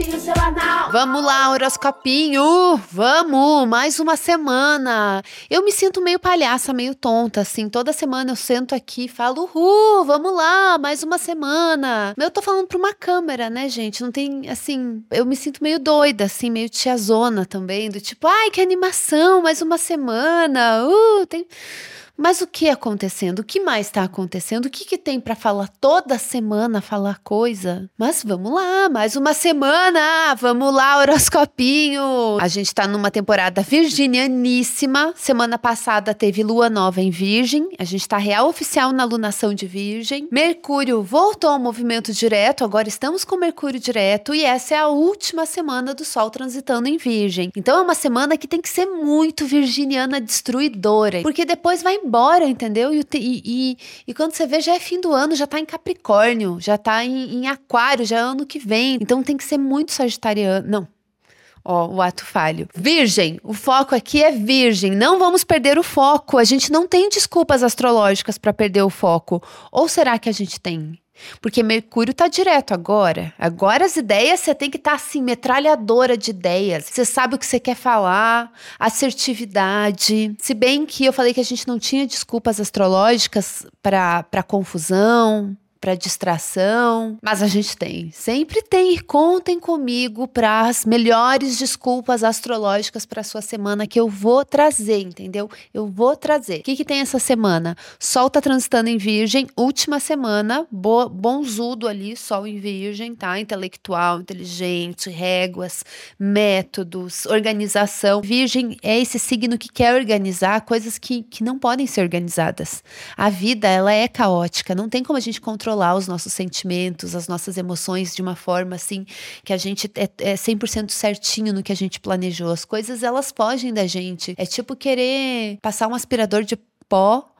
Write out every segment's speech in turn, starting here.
horoscopinho. Vamos lá, horoscopinho! Vamos! Mais uma semana! Eu me sinto meio palhaça, meio tonta, assim. Toda semana eu sento aqui e falo, uhul, vamos lá, mais uma semana. Eu tô falando pra uma câmera, né, gente? Não tem, assim. Eu me sinto meio doida, assim, meio tiazona também, do tipo, ai, que animação, mais uma semana. Uh, tem. Mas o que acontecendo? O que mais está acontecendo? O que, que tem para falar toda semana, falar coisa? Mas vamos lá, mais uma semana! Vamos lá, horoscopinho! A gente está numa temporada virginianíssima. Semana passada teve lua nova em Virgem. A gente está real oficial na lunação de Virgem. Mercúrio voltou ao movimento direto, agora estamos com Mercúrio direto e essa é a última semana do Sol transitando em Virgem. Então é uma semana que tem que ser muito virginiana destruidora, porque depois vai embora, entendeu? E, e, e, quando você vê, já é fim do ano, já tá em Capricórnio, já tá em, em Aquário, já é ano que vem. Então tem que ser muito sagitariano. Não, Ó, o ato falho. Virgem, o foco aqui é virgem. Não vamos perder o foco. A gente não tem desculpas astrológicas para perder o foco. Ou será que a gente tem? Porque Mercúrio tá direto agora. Agora as ideias você tem que estar tá, assim, metralhadora de ideias. Você sabe o que você quer falar, assertividade. Se bem que eu falei que a gente não tinha desculpas astrológicas para confusão, para distração, mas a gente tem. Sempre tem. Contem comigo para as melhores desculpas astrológicas para sua semana que eu vou trazer, entendeu? Eu vou trazer. O que, que tem essa semana? Sol tá transitando em Virgem, última semana, bo bonzudo ali, Sol em Virgem, tá? Intelectual, inteligente, réguas, métodos, organização. Virgem é esse signo que quer organizar coisas que, que não podem ser organizadas. A vida, ela é caótica, não tem como a gente controlar controlar os nossos sentimentos, as nossas emoções de uma forma assim que a gente é, é 100% certinho no que a gente planejou. As coisas elas fogem da gente. É tipo querer passar um aspirador de pó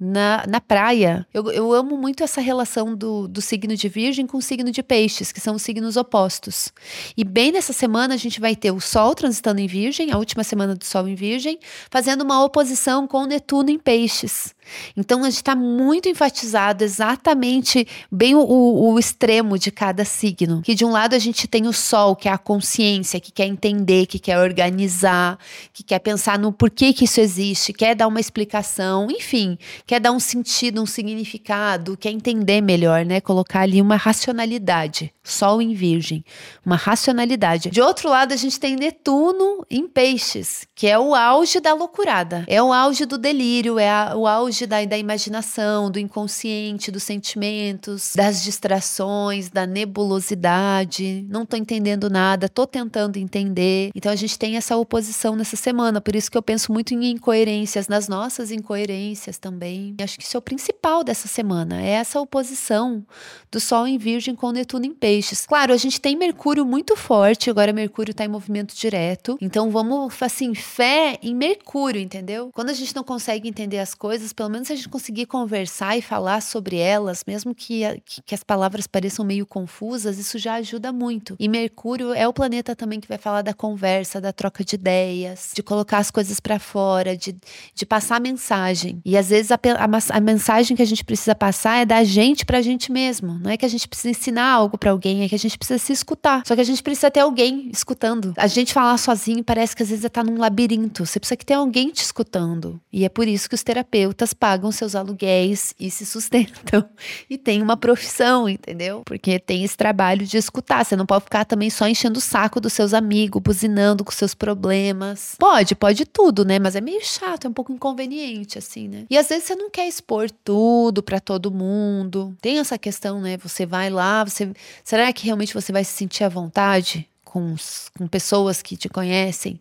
na, na praia. Eu, eu amo muito essa relação do, do signo de Virgem com o signo de Peixes, que são os signos opostos. E bem nessa semana a gente vai ter o Sol transitando em Virgem, a última semana do Sol em Virgem, fazendo uma oposição com o Netuno em Peixes. Então a gente está muito enfatizado exatamente bem o, o, extremo de cada signo. Que de um lado a gente tem o Sol, que é a consciência, que quer entender, que quer organizar, que quer pensar no porquê que isso existe, quer dar uma explicação, enfim, quer dar um sentido, um significado, quer entender melhor, né? Colocar ali uma racionalidade. Sol em Virgem, uma racionalidade. De outro lado, a gente tem Netuno em Peixes, que é o auge da loucurada, é o auge do delírio, é a, o auge da, da imaginação, do inconsciente, dos sentimentos, das distrações, da nebulosidade. Não tô entendendo nada, tô tentando entender. Então a gente tem essa oposição nessa semana, por isso que eu penso muito em incoerências, nas nossas incoerências também. Acho que isso é o principal dessa semana, é essa oposição do Sol em Virgem com Netuno em Peixes. Claro, a gente tem Mercúrio muito forte, agora Mercúrio está em movimento direto. Então vamos, assim, fé em Mercúrio, entendeu? Quando a gente não consegue entender as coisas, pelo menos a gente conseguir conversar e falar sobre elas, mesmo que, que, que as palavras pareçam meio confusas, isso já ajuda muito. E Mercúrio é o planeta também que vai falar da conversa, da troca de ideias, de colocar as coisas para fora, de, de passar mensagem. E às vezes a, a, mensagem que a gente precisa passar é da gente pra gente mesmo. Não é que a gente precisa ensinar algo para alguém alguém, é que a gente precisa se escutar. Só que a gente precisa ter alguém escutando. A gente falar sozinho parece que às vezes tá num labirinto. Você precisa que tenha alguém te escutando. E é por isso que os terapeutas pagam seus aluguéis e se sustentam. E tem uma profissão, entendeu? Porque tem esse trabalho de escutar. Você não pode ficar também só enchendo o saco dos seus amigos, buzinando com seus problemas. Pode, pode tudo, né? Mas é meio chato, é um pouco inconveniente, assim, né? E às vezes você não quer expor tudo para todo mundo. Tem essa questão, né? Você vai lá, você. Será que realmente você vai se sentir à vontade com, com pessoas que te conhecem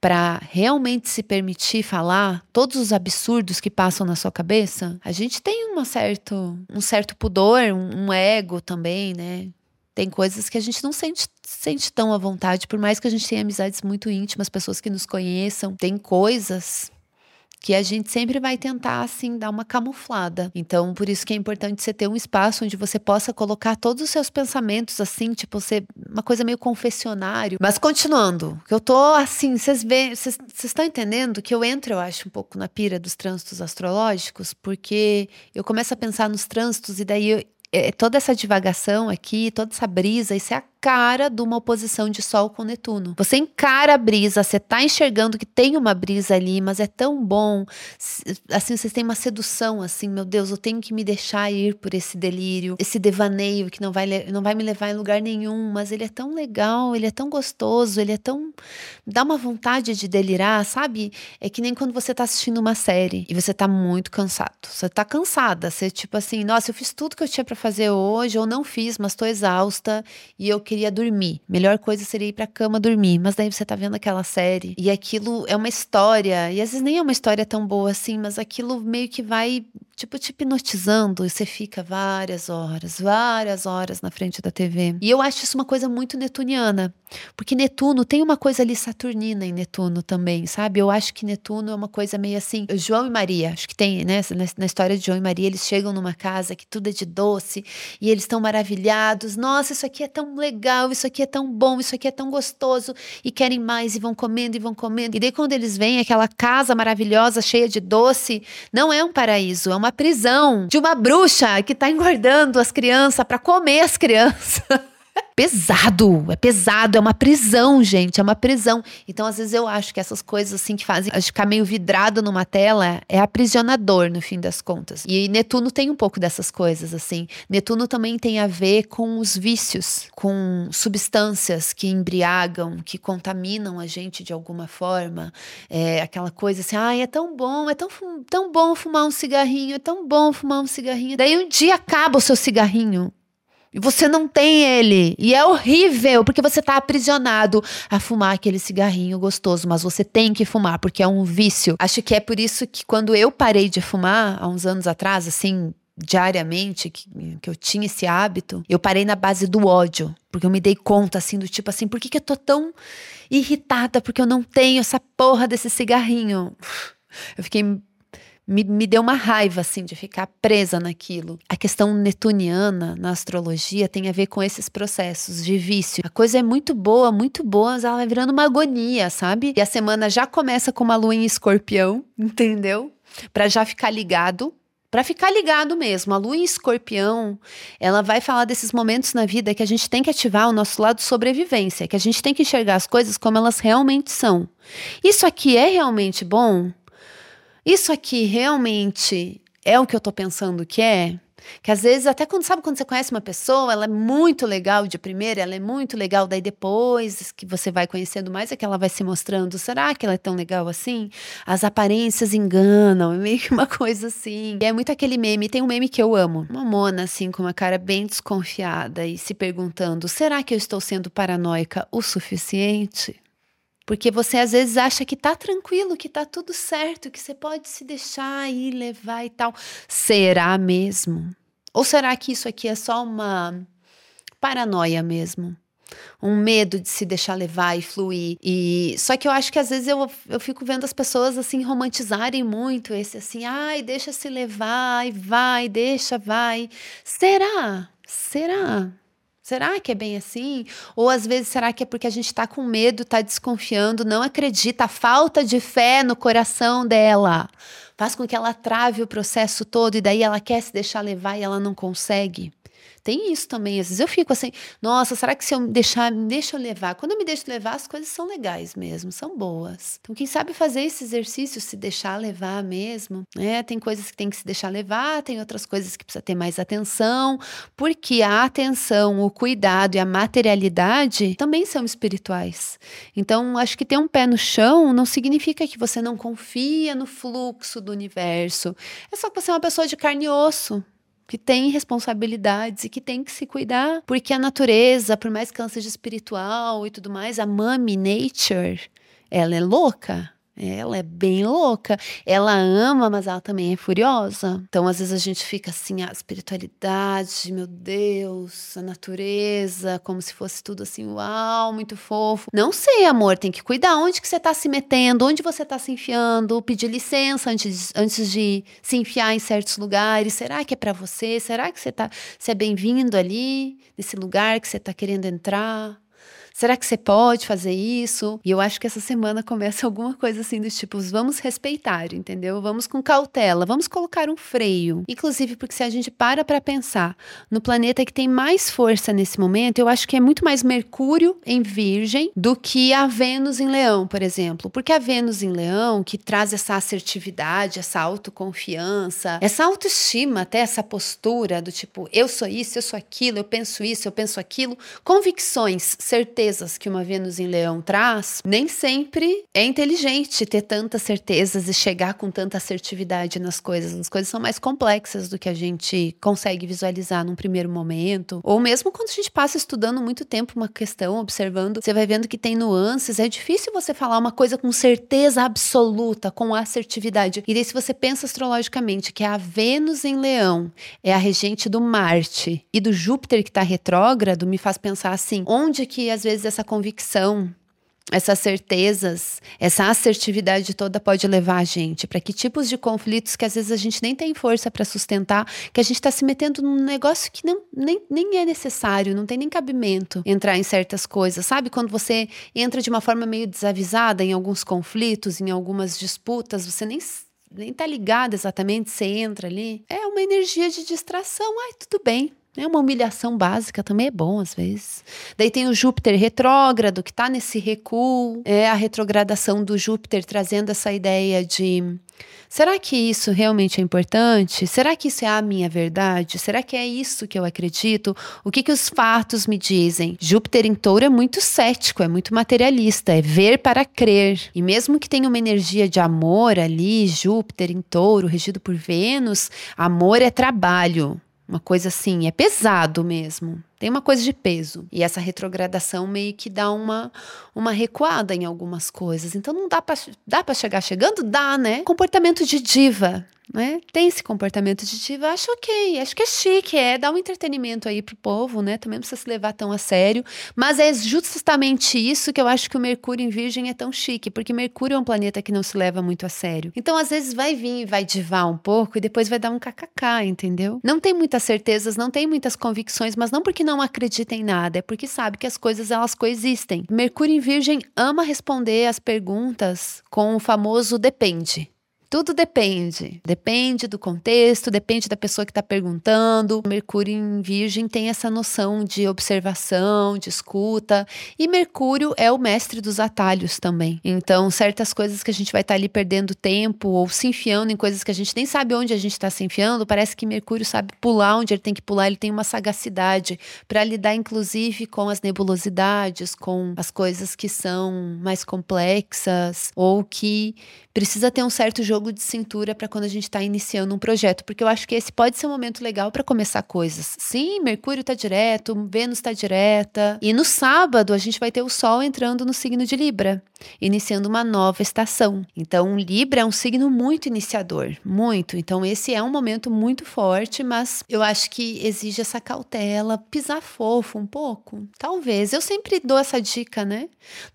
para realmente se permitir falar todos os absurdos que passam na sua cabeça? A gente tem uma certo, um certo pudor, um, um ego também, né? Tem coisas que a gente não sente, sente tão à vontade, por mais que a gente tenha amizades muito íntimas, pessoas que nos conheçam. Tem coisas que a gente sempre vai tentar assim dar uma camuflada. Então, por isso que é importante você ter um espaço onde você possa colocar todos os seus pensamentos assim, tipo, ser uma coisa meio confessionário. Mas continuando, que eu tô assim, vocês vê, vocês estão entendendo que eu entro, eu acho, um pouco na pira dos trânsitos astrológicos, porque eu começo a pensar nos trânsitos e daí eu, é, toda essa divagação aqui, toda essa brisa, isso é a cara de uma oposição de Sol com Netuno. Você encara a brisa, você tá enxergando que tem uma brisa ali, mas é tão bom. Assim, vocês têm uma sedução, assim, meu Deus, eu tenho que me deixar ir por esse delírio, esse devaneio que não vai, não vai me levar em lugar nenhum, mas ele é tão legal, ele é tão gostoso, ele é tão. dá uma vontade de delirar, sabe? É que nem quando você tá assistindo uma série e você tá muito cansado. Você tá cansada, você tipo assim, nossa, eu fiz tudo que eu tinha para fazer hoje, ou não fiz, mas tô exausta e eu queria dormir. Melhor coisa seria ir pra cama dormir, mas daí você tá vendo aquela série e aquilo é uma história, e às vezes nem é uma história tão boa assim, mas aquilo meio que vai tipo, te hipnotizando e você fica várias horas, várias horas na frente da TV. E eu acho isso uma coisa muito netuniana, porque Netuno tem uma coisa ali saturnina em Netuno também, sabe? Eu acho que Netuno é uma coisa meio assim, João e Maria, acho que tem, né, na história de João e Maria, eles chegam numa casa que tudo é de doce e eles estão maravilhados. Nossa, isso aqui é tão legal, isso aqui é tão bom, isso aqui é tão gostoso e querem mais e vão comendo e vão comendo. E daí quando eles vêm aquela casa maravilhosa cheia de doce, não é um paraíso, é uma uma prisão de uma bruxa que tá engordando as crianças para comer as crianças. pesado, é pesado, é uma prisão, gente, é uma prisão. Então, às vezes eu acho que essas coisas assim que fazem a gente ficar meio vidrado numa tela é aprisionador no fim das contas. E Netuno tem um pouco dessas coisas assim. Netuno também tem a ver com os vícios, com substâncias que embriagam, que contaminam a gente de alguma forma. É aquela coisa assim, ai, é tão bom, é tão, tão bom fumar um cigarrinho, é tão bom fumar um cigarrinho. Daí um dia acaba o seu cigarrinho. E você não tem ele. E é horrível, porque você está aprisionado a fumar aquele cigarrinho gostoso. Mas você tem que fumar, porque é um vício. Acho que é por isso que quando eu parei de fumar, há uns anos atrás, assim, diariamente, que, que eu tinha esse hábito, eu parei na base do ódio. Porque eu me dei conta, assim, do tipo assim, por que, que eu tô tão irritada? Porque eu não tenho essa porra desse cigarrinho. Eu fiquei me, me deu uma raiva, assim, de ficar presa naquilo. A questão netuniana na astrologia tem a ver com esses processos de vício. A coisa é muito boa, muito boa, mas ela vai virando uma agonia, sabe? E a semana já começa com uma lua em escorpião, entendeu? Para já ficar ligado para ficar ligado mesmo. A lua em escorpião, ela vai falar desses momentos na vida que a gente tem que ativar o nosso lado sobrevivência, que a gente tem que enxergar as coisas como elas realmente são. Isso aqui é realmente bom? Isso aqui realmente é o que eu tô pensando que é? Que às vezes, até quando sabe quando você conhece uma pessoa, ela é muito legal de primeira, ela é muito legal, daí depois que você vai conhecendo mais, é que ela vai se mostrando. Será que ela é tão legal assim? As aparências enganam, é meio que uma coisa assim. E é muito aquele meme, tem um meme que eu amo. Uma mona, assim, com uma cara bem desconfiada e se perguntando: será que eu estou sendo paranoica o suficiente? Porque você às vezes acha que tá tranquilo, que tá tudo certo, que você pode se deixar ir, levar e tal. Será mesmo? Ou será que isso aqui é só uma paranoia mesmo? Um medo de se deixar levar e fluir. E só que eu acho que às vezes eu, eu fico vendo as pessoas assim romantizarem muito esse assim, ai, deixa se levar, e vai, deixa, vai. Será? Será? Será que é bem assim? Ou às vezes será que é porque a gente está com medo, está desconfiando, não acredita, a falta de fé no coração dela faz com que ela trave o processo todo e daí ela quer se deixar levar e ela não consegue? Tem isso também. Às vezes eu fico assim, nossa, será que se eu deixar, me deixa eu levar? Quando eu me deixo levar, as coisas são legais mesmo, são boas. Então, quem sabe fazer esse exercício, se deixar levar mesmo, né? Tem coisas que tem que se deixar levar, tem outras coisas que precisa ter mais atenção, porque a atenção, o cuidado e a materialidade também são espirituais. Então, acho que ter um pé no chão não significa que você não confia no fluxo do universo. É só que você é uma pessoa de carne e osso que tem responsabilidades e que tem que se cuidar, porque a natureza, por mais que ela seja espiritual e tudo mais, a mami nature, ela é louca. Ela é bem louca. Ela ama, mas ela também é furiosa. Então, às vezes, a gente fica assim, a espiritualidade, meu Deus, a natureza, como se fosse tudo assim, uau, muito fofo. Não sei, amor, tem que cuidar. Onde que você tá se metendo? Onde você tá se enfiando? Pedir licença antes, antes de se enfiar em certos lugares. Será que é para você? Será que você tá, você é bem-vindo ali, nesse lugar que você tá querendo entrar? Será que você pode fazer isso? E eu acho que essa semana começa alguma coisa assim dos tipos, vamos respeitar, entendeu? Vamos com cautela, vamos colocar um freio. Inclusive porque se a gente para para pensar no planeta que tem mais força nesse momento, eu acho que é muito mais Mercúrio em Virgem do que a Vênus em Leão, por exemplo. Porque a Vênus em Leão, que traz essa assertividade, essa autoconfiança, essa autoestima, até essa postura do tipo, eu sou isso, eu sou aquilo, eu penso isso, eu penso aquilo, convicções, certezas que uma Vênus em Leão traz, nem sempre é inteligente ter tantas certezas e chegar com tanta assertividade nas coisas. As coisas são mais complexas do que a gente consegue visualizar num primeiro momento, ou mesmo quando a gente passa estudando muito tempo uma questão, observando, você vai vendo que tem nuances, é difícil você falar uma coisa com certeza absoluta, com assertividade. E daí se você pensa astrologicamente que a Vênus em Leão é a regente do Marte e do Júpiter que está retrógrado, me faz pensar assim, onde que às vezes essa convicção essas certezas, essa assertividade toda pode levar a gente para que tipos de conflitos que às vezes a gente nem tem força para sustentar, que a gente está se metendo num negócio que não, nem, nem é necessário, não tem nem cabimento entrar em certas coisas, sabe? Quando você entra de uma forma meio desavisada em alguns conflitos, em algumas disputas, você nem nem tá ligado exatamente, você entra ali. É uma energia de distração. Ai, tudo bem, é uma humilhação básica também é bom às vezes. Daí tem o Júpiter retrógrado, que está nesse recuo. É a retrogradação do Júpiter trazendo essa ideia de será que isso realmente é importante? Será que isso é a minha verdade? Será que é isso que eu acredito? O que, que os fatos me dizem? Júpiter em touro é muito cético, é muito materialista, é ver para crer. E mesmo que tenha uma energia de amor ali, Júpiter em touro, regido por Vênus, amor é trabalho. Uma coisa assim, é pesado mesmo. Tem uma coisa de peso. E essa retrogradação meio que dá uma, uma recuada em algumas coisas. Então não dá para dá para chegar chegando? Dá, né? Comportamento de diva né? Tem esse comportamento de diva, acho ok, acho que é chique, é dar um entretenimento aí pro povo, né? Também não precisa se levar tão a sério. Mas é justamente isso que eu acho que o Mercúrio em Virgem é tão chique, porque Mercúrio é um planeta que não se leva muito a sério. Então, às vezes, vai vir e vai divar um pouco e depois vai dar um kkk, entendeu? Não tem muitas certezas, não tem muitas convicções, mas não porque não acredita em nada, é porque sabe que as coisas elas coexistem. Mercúrio em Virgem ama responder as perguntas com o famoso depende. Tudo depende. Depende do contexto, depende da pessoa que está perguntando. Mercúrio em Virgem tem essa noção de observação, de escuta. E Mercúrio é o mestre dos atalhos também. Então, certas coisas que a gente vai estar tá ali perdendo tempo ou se enfiando em coisas que a gente nem sabe onde a gente está se enfiando, parece que Mercúrio sabe pular onde ele tem que pular. Ele tem uma sagacidade para lidar, inclusive, com as nebulosidades, com as coisas que são mais complexas ou que precisa ter um certo jogo de cintura para quando a gente está iniciando um projeto, porque eu acho que esse pode ser um momento legal para começar coisas. Sim, Mercúrio está direto, Vênus está direta. E no sábado a gente vai ter o Sol entrando no signo de Libra, iniciando uma nova estação. Então, Libra é um signo muito iniciador, muito. Então, esse é um momento muito forte, mas eu acho que exige essa cautela, pisar fofo um pouco. Talvez. Eu sempre dou essa dica, né?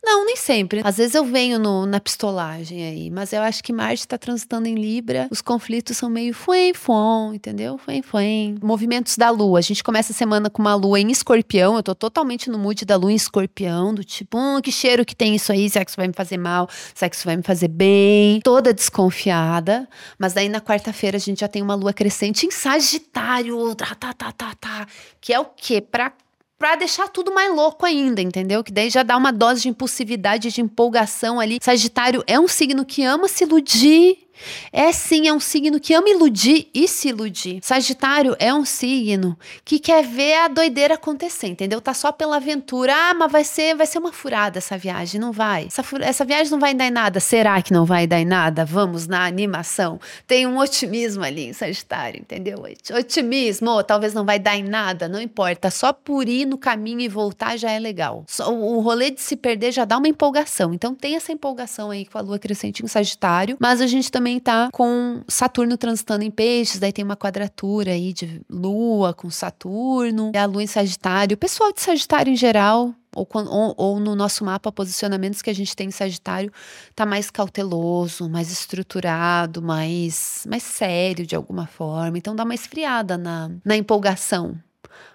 Não, nem sempre. Às vezes eu venho no, na pistolagem aí, mas eu acho que Marte está transitando em Libra, os conflitos são meio fuem fuem, entendeu? Fuem fuem. Movimentos da Lua. A gente começa a semana com uma Lua em Escorpião. Eu tô totalmente no mood da Lua em Escorpião, do tipo, hum, que cheiro que tem isso aí? Será que isso vai me fazer mal? Será que isso vai me fazer bem? Toda desconfiada. Mas daí na quarta-feira a gente já tem uma Lua crescente em Sagitário. Tá, tá, tá, tá, tá. Que é o quê? Pra para deixar tudo mais louco ainda, entendeu? Que daí já dá uma dose de impulsividade, de empolgação ali. Sagitário é um signo que ama se iludir é sim, é um signo que ama iludir e se iludir. Sagitário é um signo que quer ver a doideira acontecer, entendeu? Tá só pela aventura. Ah, mas vai ser, vai ser uma furada essa viagem, não vai. Essa, essa viagem não vai dar em nada. Será que não vai dar em nada? Vamos na animação. Tem um otimismo ali em Sagitário, entendeu? Otimismo, talvez não vai dar em nada, não importa. Só por ir no caminho e voltar já é legal. O rolê de se perder já dá uma empolgação. Então tem essa empolgação aí com a lua crescente em Sagitário, mas a gente também também tá com Saturno transitando em peixes, daí tem uma quadratura aí de Lua com Saturno, a Lua em Sagitário. O pessoal de Sagitário em geral, ou, ou, ou, no nosso mapa, posicionamentos que a gente tem em Sagitário, tá mais cauteloso, mais estruturado, mais, mais sério de alguma forma. Então dá uma esfriada na, na empolgação.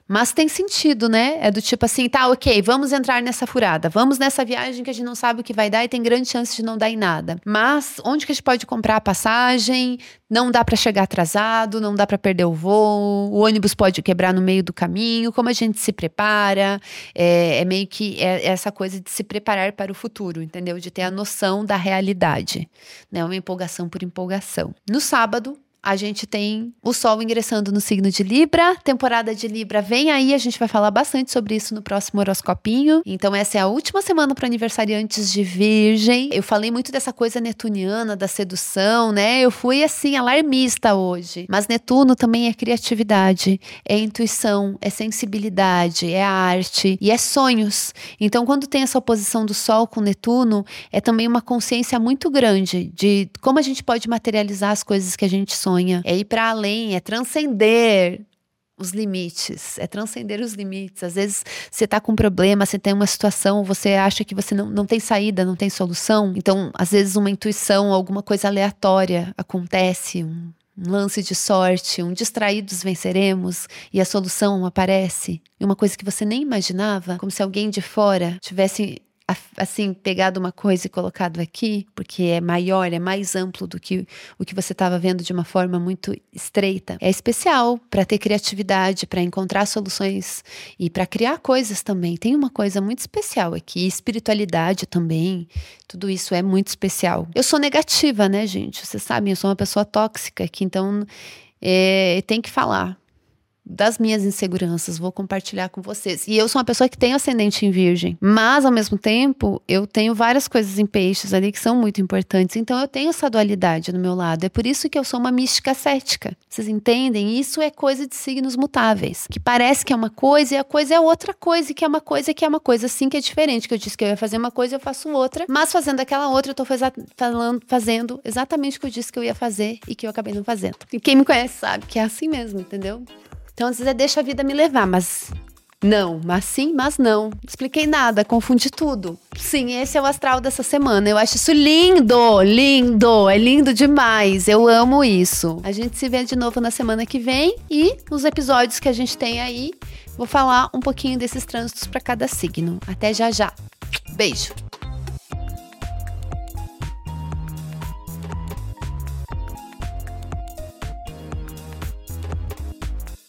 Mas tem sentido, né? É do tipo assim, tá, ok, vamos entrar nessa furada, vamos nessa viagem que a gente não sabe o que vai dar e tem grande chance de não dar em nada. Mas onde que a gente pode comprar a passagem? Não dá para chegar atrasado, não dá para perder o voo, o ônibus pode quebrar no meio do caminho. Como a gente se prepara? É, é meio que é, essa coisa de se preparar para o futuro, entendeu? De ter a noção da realidade, né? Uma empolgação por empolgação. No sábado, a gente tem o Sol ingressando no signo de Libra. Temporada de Libra vem aí, a gente vai falar bastante sobre isso no próximo horoscopinho. Então, essa é a última semana para aniversariantes de Virgem. Eu falei muito dessa coisa netuniana, da sedução, né? Eu fui assim, alarmista hoje. Mas Netuno também é criatividade, é intuição, é sensibilidade, é arte e é sonhos. Então, quando tem essa oposição do Sol com Netuno, é também uma consciência muito grande de como a gente pode materializar as coisas que a gente sonha é ir para além, é transcender os limites, é transcender os limites. Às vezes você está com um problema, você tem uma situação, você acha que você não, não tem saída, não tem solução. Então, às vezes, uma intuição, alguma coisa aleatória acontece, um, um lance de sorte, um distraídos venceremos e a solução aparece. E uma coisa que você nem imaginava, como se alguém de fora tivesse assim, pegado uma coisa e colocado aqui, porque é maior, é mais amplo do que o que você estava vendo de uma forma muito estreita. É especial para ter criatividade, para encontrar soluções e para criar coisas também. Tem uma coisa muito especial aqui, espiritualidade também. Tudo isso é muito especial. Eu sou negativa, né, gente? Vocês sabem, eu sou uma pessoa tóxica aqui, então é, tem que falar das minhas inseguranças, vou compartilhar com vocês. E eu sou uma pessoa que tem ascendente em virgem, mas ao mesmo tempo eu tenho várias coisas em peixes ali que são muito importantes. Então eu tenho essa dualidade no meu lado. É por isso que eu sou uma mística cética. Vocês entendem? Isso é coisa de signos mutáveis, que parece que é uma coisa e a coisa é outra coisa, que é uma coisa que é uma coisa assim que é diferente, que eu disse que eu ia fazer uma coisa, eu faço outra, mas fazendo aquela outra eu tô falando, fazendo exatamente o que eu disse que eu ia fazer e que eu acabei não fazendo. E quem me conhece sabe que é assim mesmo, entendeu? Então, às vezes, é deixa a vida me levar, mas não, mas sim, mas não. Expliquei nada, confundi tudo. Sim, esse é o astral dessa semana. Eu acho isso lindo, lindo, é lindo demais. Eu amo isso. A gente se vê de novo na semana que vem e nos episódios que a gente tem aí, vou falar um pouquinho desses trânsitos para cada signo. Até já já. Beijo.